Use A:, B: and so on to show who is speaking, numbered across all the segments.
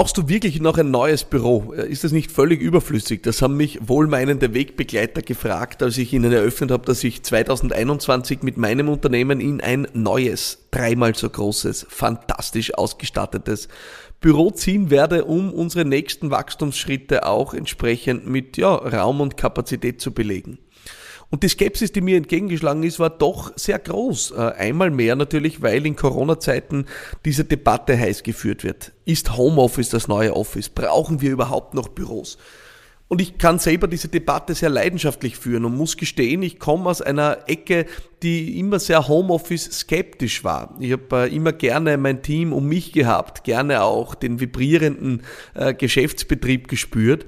A: Brauchst du wirklich noch ein neues Büro? Ist das nicht völlig überflüssig? Das haben mich wohlmeinende Wegbegleiter gefragt, als ich ihnen eröffnet habe, dass ich 2021 mit meinem Unternehmen in ein neues, dreimal so großes, fantastisch ausgestattetes Büro ziehen werde, um unsere nächsten Wachstumsschritte auch entsprechend mit ja, Raum und Kapazität zu belegen. Und die Skepsis, die mir entgegengeschlagen ist, war doch sehr groß. Äh, einmal mehr natürlich, weil in Corona-Zeiten diese Debatte heiß geführt wird. Ist Homeoffice das neue Office? Brauchen wir überhaupt noch Büros? Und ich kann selber diese Debatte sehr leidenschaftlich führen und muss gestehen, ich komme aus einer Ecke, die immer sehr Homeoffice skeptisch war. Ich habe äh, immer gerne mein Team um mich gehabt, gerne auch den vibrierenden äh, Geschäftsbetrieb gespürt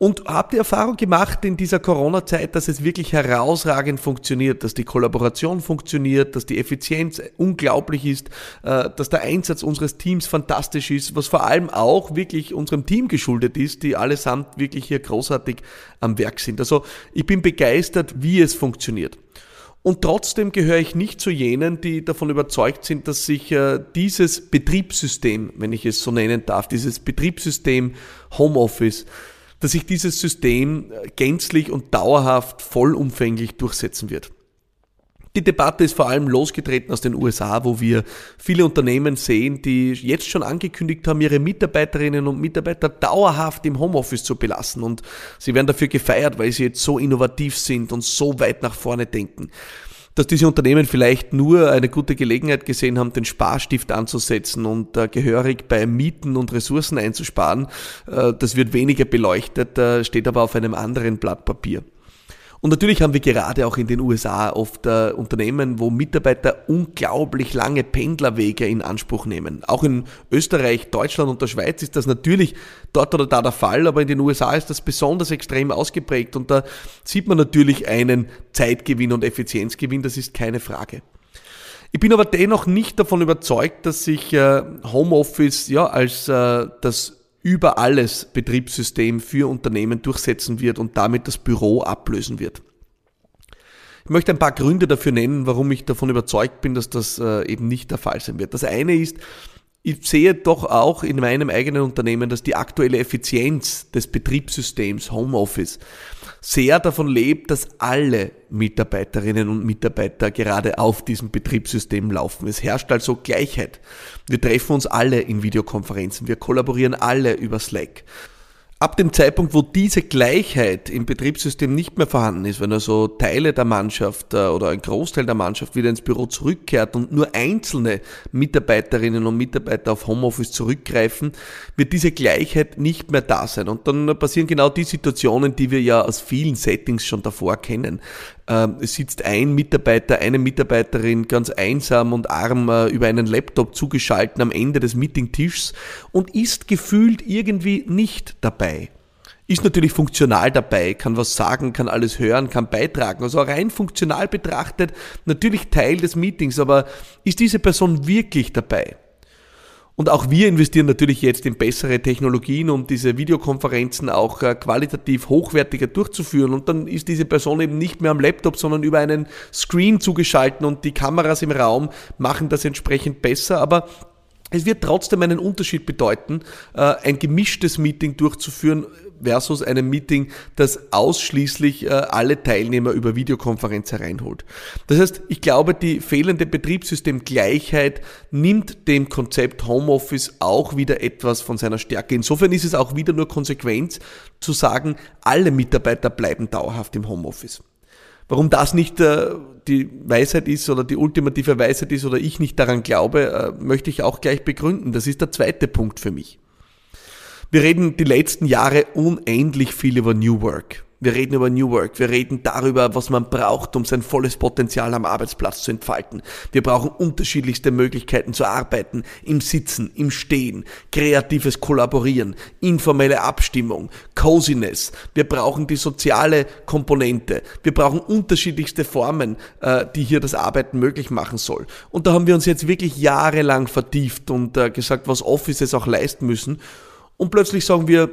A: und habe die Erfahrung gemacht in dieser Corona-Zeit, dass es wirklich herausragend funktioniert, dass die Kollaboration funktioniert, dass die Effizienz unglaublich ist, äh, dass der Einsatz unseres Teams fantastisch ist, was vor allem auch wirklich unserem Team geschuldet ist, die allesamt wirklich hier großartig am Werk sind. Also ich bin begeistert, wie es funktioniert. Und trotzdem gehöre ich nicht zu jenen, die davon überzeugt sind, dass sich äh, dieses Betriebssystem, wenn ich es so nennen darf, dieses Betriebssystem Homeoffice, dass sich dieses System gänzlich und dauerhaft vollumfänglich durchsetzen wird. Die Debatte ist vor allem losgetreten aus den USA, wo wir viele Unternehmen sehen, die jetzt schon angekündigt haben, ihre Mitarbeiterinnen und Mitarbeiter dauerhaft im Homeoffice zu belassen. Und sie werden dafür gefeiert, weil sie jetzt so innovativ sind und so weit nach vorne denken dass diese Unternehmen vielleicht nur eine gute Gelegenheit gesehen haben, den Sparstift anzusetzen und äh, gehörig bei Mieten und Ressourcen einzusparen. Äh, das wird weniger beleuchtet, äh, steht aber auf einem anderen Blatt Papier. Und natürlich haben wir gerade auch in den USA oft äh, Unternehmen, wo Mitarbeiter unglaublich lange Pendlerwege in Anspruch nehmen. Auch in Österreich, Deutschland und der Schweiz ist das natürlich dort oder da der Fall, aber in den USA ist das besonders extrem ausgeprägt und da sieht man natürlich einen Zeitgewinn und Effizienzgewinn, das ist keine Frage. Ich bin aber dennoch nicht davon überzeugt, dass sich äh, Homeoffice ja als äh, das über alles Betriebssystem für Unternehmen durchsetzen wird und damit das Büro ablösen wird. Ich möchte ein paar Gründe dafür nennen, warum ich davon überzeugt bin, dass das äh, eben nicht der Fall sein wird. Das eine ist, ich sehe doch auch in meinem eigenen Unternehmen, dass die aktuelle Effizienz des Betriebssystems Homeoffice sehr davon lebt, dass alle Mitarbeiterinnen und Mitarbeiter gerade auf diesem Betriebssystem laufen. Es herrscht also Gleichheit. Wir treffen uns alle in Videokonferenzen, wir kollaborieren alle über Slack. Ab dem Zeitpunkt, wo diese Gleichheit im Betriebssystem nicht mehr vorhanden ist, wenn also Teile der Mannschaft äh, oder ein Großteil der Mannschaft wieder ins Büro zurückkehrt und nur einzelne Mitarbeiterinnen und Mitarbeiter auf Homeoffice zurückgreifen, wird diese Gleichheit nicht mehr da sein. Und dann passieren genau die Situationen, die wir ja aus vielen Settings schon davor kennen. Ähm, sitzt ein Mitarbeiter, eine Mitarbeiterin ganz einsam und arm äh, über einen Laptop zugeschalten am Ende des Meetingtischs und ist gefühlt irgendwie nicht dabei. Ist natürlich funktional dabei, kann was sagen, kann alles hören, kann beitragen. Also rein funktional betrachtet natürlich Teil des Meetings, aber ist diese Person wirklich dabei? Und auch wir investieren natürlich jetzt in bessere Technologien, um diese Videokonferenzen auch äh, qualitativ hochwertiger durchzuführen. Und dann ist diese Person eben nicht mehr am Laptop, sondern über einen Screen zugeschalten und die Kameras im Raum machen das entsprechend besser. Aber es wird trotzdem einen Unterschied bedeuten, äh, ein gemischtes Meeting durchzuführen versus einem Meeting, das ausschließlich äh, alle Teilnehmer über Videokonferenz hereinholt. Das heißt, ich glaube, die fehlende Betriebssystemgleichheit nimmt dem Konzept Homeoffice auch wieder etwas von seiner Stärke. Insofern ist es auch wieder nur Konsequenz zu sagen, alle Mitarbeiter bleiben dauerhaft im Homeoffice. Warum das nicht äh, die Weisheit ist oder die ultimative Weisheit ist oder ich nicht daran glaube, äh, möchte ich auch gleich begründen. Das ist der zweite Punkt für mich. Wir reden die letzten Jahre unendlich viel über New Work. Wir reden über New Work. Wir reden darüber, was man braucht, um sein volles Potenzial am Arbeitsplatz zu entfalten. Wir brauchen unterschiedlichste Möglichkeiten zu arbeiten. Im Sitzen, im Stehen, kreatives Kollaborieren, informelle Abstimmung, Coziness. Wir brauchen die soziale Komponente. Wir brauchen unterschiedlichste Formen, äh, die hier das Arbeiten möglich machen soll. Und da haben wir uns jetzt wirklich jahrelang vertieft und äh, gesagt, was Offices auch leisten müssen. Und plötzlich sagen wir,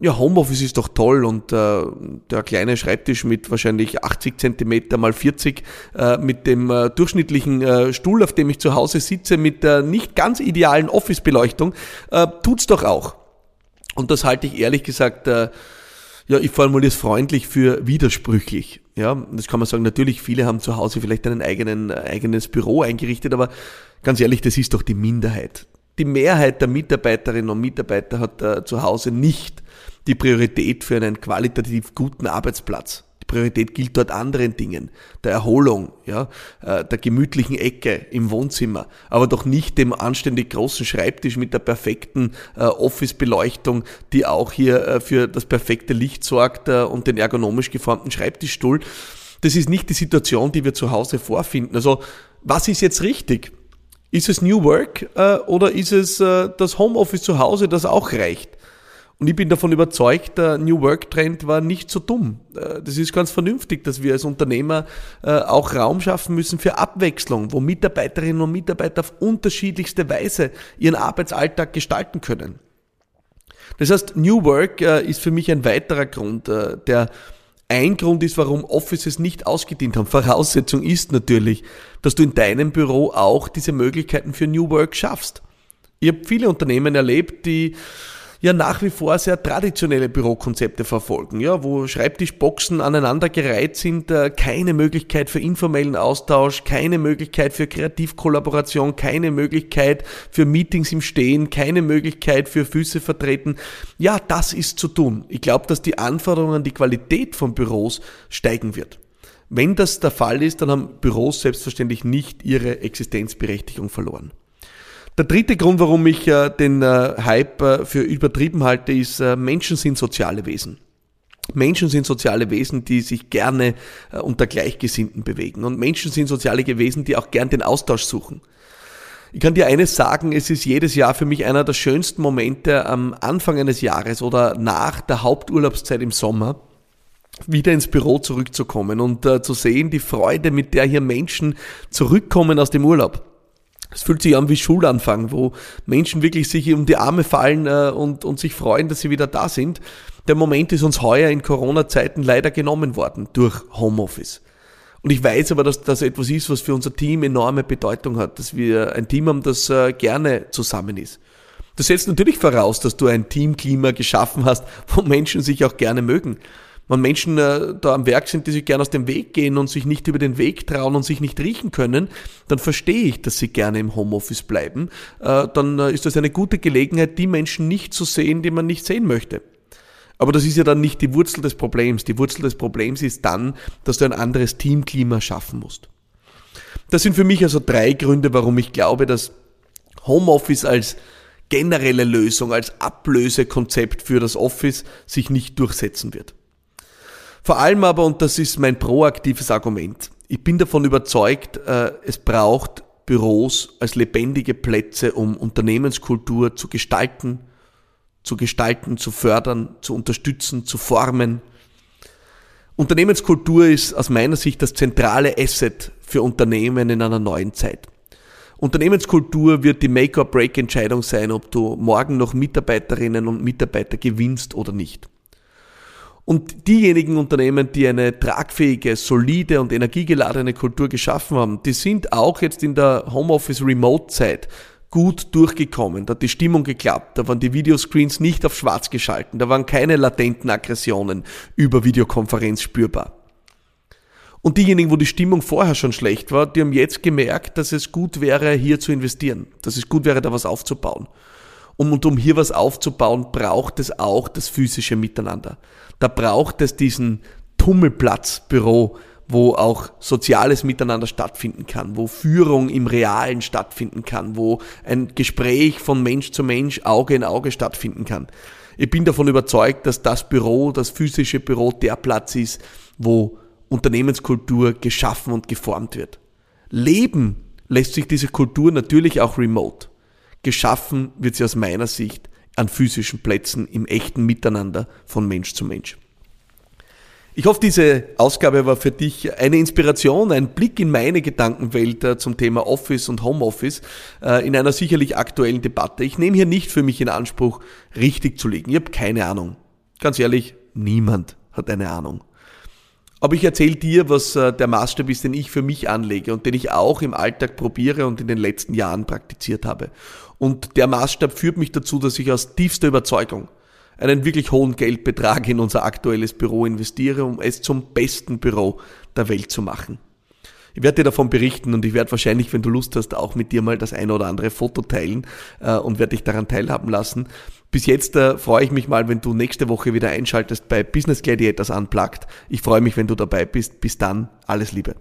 A: ja, Homeoffice ist doch toll und äh, der kleine Schreibtisch mit wahrscheinlich 80 Zentimeter mal 40, äh, mit dem äh, durchschnittlichen äh, Stuhl, auf dem ich zu Hause sitze, mit der nicht ganz idealen Office-Beleuchtung, äh, tut's doch auch. Und das halte ich ehrlich gesagt, äh, ja, ich formuliere es freundlich für widersprüchlich. Ja, das kann man sagen, natürlich, viele haben zu Hause vielleicht ein eigenen, eigenes Büro eingerichtet, aber ganz ehrlich, das ist doch die Minderheit. Die Mehrheit der Mitarbeiterinnen und Mitarbeiter hat äh, zu Hause nicht die Priorität für einen qualitativ guten Arbeitsplatz. Die Priorität gilt dort anderen Dingen, der Erholung, ja, äh, der gemütlichen Ecke im Wohnzimmer, aber doch nicht dem anständig großen Schreibtisch mit der perfekten äh, Office-Beleuchtung, die auch hier äh, für das perfekte Licht sorgt und den ergonomisch geformten Schreibtischstuhl. Das ist nicht die Situation, die wir zu Hause vorfinden. Also, was ist jetzt richtig? Ist es New Work oder ist es das Homeoffice zu Hause, das auch reicht? Und ich bin davon überzeugt, der New Work Trend war nicht so dumm. Äh, das ist ganz vernünftig, dass wir als Unternehmer äh, auch Raum schaffen müssen für Abwechslung, wo Mitarbeiterinnen und Mitarbeiter auf unterschiedlichste Weise ihren Arbeitsalltag gestalten können. Das heißt, New Work äh, ist für mich ein weiterer Grund, der ein Grund ist, warum Offices nicht ausgedient haben. Voraussetzung ist natürlich, dass du in deinem Büro auch diese Möglichkeiten für New Work schaffst. Ich habe viele Unternehmen erlebt, die ja nach wie vor sehr traditionelle Bürokonzepte verfolgen, ja, wo Schreibtischboxen aneinandergereiht sind, äh, keine Möglichkeit für informellen Austausch, keine Möglichkeit für Kreativkollaboration, keine Möglichkeit für Meetings im Stehen, keine Möglichkeit für Füße vertreten. Ja, das ist zu tun. Ich glaube, dass die Anforderungen an die Qualität von Büros steigen wird. Wenn das der Fall ist, dann haben Büros selbstverständlich nicht ihre Existenzberechtigung verloren. Der dritte Grund, warum ich äh, den äh, Hype äh, für übertrieben halte, ist, Menschen sind soziale Wesen. Menschen sind soziale Wesen, die sich gerne unter Gleichgesinnten bewegen. Und Menschen sind soziale Wesen, die auch gern den Austausch suchen. Ich kann dir eines sagen, es ist jedes Jahr für mich einer der schönsten Momente am Anfang eines Jahres oder nach der Haupturlaubszeit im Sommer, wieder ins Büro zurückzukommen und äh, zu sehen, die Freude, mit der hier Menschen zurückkommen aus dem Urlaub. Es fühlt sich an wie Schulanfang, wo Menschen wirklich sich um die Arme fallen äh, und, und sich freuen, dass sie wieder da sind. Der Moment ist uns heuer in Corona-Zeiten leider genommen worden durch Homeoffice. Und ich weiß aber, dass das etwas ist, was für unser Team enorme Bedeutung hat, dass wir ein Team haben, das äh, gerne zusammen ist. Das setzt natürlich voraus, dass du ein Teamklima geschaffen hast, wo Menschen sich auch gerne mögen wenn Menschen äh, da am Werk sind, die sich gerne aus dem Weg gehen und sich nicht über den Weg trauen und sich nicht riechen können, dann verstehe ich, dass sie gerne im Homeoffice bleiben. Äh, dann äh, ist das eine gute Gelegenheit, die Menschen nicht zu sehen, die man nicht sehen möchte. Aber das ist ja dann nicht die Wurzel des Problems. Die Wurzel des Problems ist dann, dass du ein anderes Teamklima schaffen musst. Das sind für mich also drei Gründe, warum ich glaube, dass Homeoffice als generelle Lösung, als Ablösekonzept für das Office sich nicht durchsetzen wird. Vor allem aber, und das ist mein proaktives Argument, ich bin davon überzeugt, äh, es braucht Büros als lebendige Plätze, um Unternehmenskultur zu gestalten, zu gestalten, zu fördern, zu unterstützen, zu formen. Unternehmenskultur ist aus meiner Sicht das zentrale Asset für Unternehmen in einer neuen Zeit. Unternehmenskultur wird die Make-or-Break-Entscheidung sein, ob du morgen noch Mitarbeiterinnen und Mitarbeiter gewinnst oder nicht. Und diejenigen Unternehmen, die eine tragfähige, solide und energiegeladene Kultur geschaffen haben, die sind auch jetzt in der Homeoffice Remote Zeit gut durchgekommen. Da hat die Stimmung geklappt, da waren die Videoscreens nicht auf schwarz geschalten, da waren keine latenten Aggressionen über Videokonferenz spürbar. Und diejenigen, wo die Stimmung vorher schon schlecht war, die haben jetzt gemerkt, dass es gut wäre, hier zu investieren, dass es gut wäre, da was aufzubauen. Und um hier was aufzubauen, braucht es auch das physische Miteinander. Da braucht es diesen Tummelplatzbüro, wo auch soziales Miteinander stattfinden kann, wo Führung im Realen stattfinden kann, wo ein Gespräch von Mensch zu Mensch, Auge in Auge stattfinden kann. Ich bin davon überzeugt, dass das Büro, das physische Büro der Platz ist, wo Unternehmenskultur geschaffen und geformt wird. Leben lässt sich diese Kultur natürlich auch remote. Geschaffen wird sie aus meiner Sicht an physischen Plätzen im echten Miteinander von Mensch zu Mensch. Ich hoffe, diese Ausgabe war für dich eine Inspiration, ein Blick in meine Gedankenwelt äh, zum Thema Office und Homeoffice äh, in einer sicherlich aktuellen Debatte. Ich nehme hier nicht für mich in Anspruch, richtig zu liegen. Ich habe keine Ahnung. Ganz ehrlich, niemand hat eine Ahnung. Aber ich erzähle dir, was äh, der Maßstab ist, den ich für mich anlege und den ich auch im Alltag probiere und in den letzten Jahren praktiziert habe. Und der Maßstab führt mich dazu, dass ich aus tiefster Überzeugung einen wirklich hohen Geldbetrag in unser aktuelles Büro investiere, um es zum besten Büro der Welt zu machen. Ich werde dir davon berichten und ich werde wahrscheinlich, wenn du Lust hast, auch mit dir mal das ein oder andere Foto teilen äh, und werde dich daran teilhaben lassen. Bis jetzt äh, freue ich mich mal, wenn du nächste Woche wieder einschaltest bei Business Gladiators Unplugged. Ich freue mich, wenn du dabei bist. Bis dann, alles Liebe.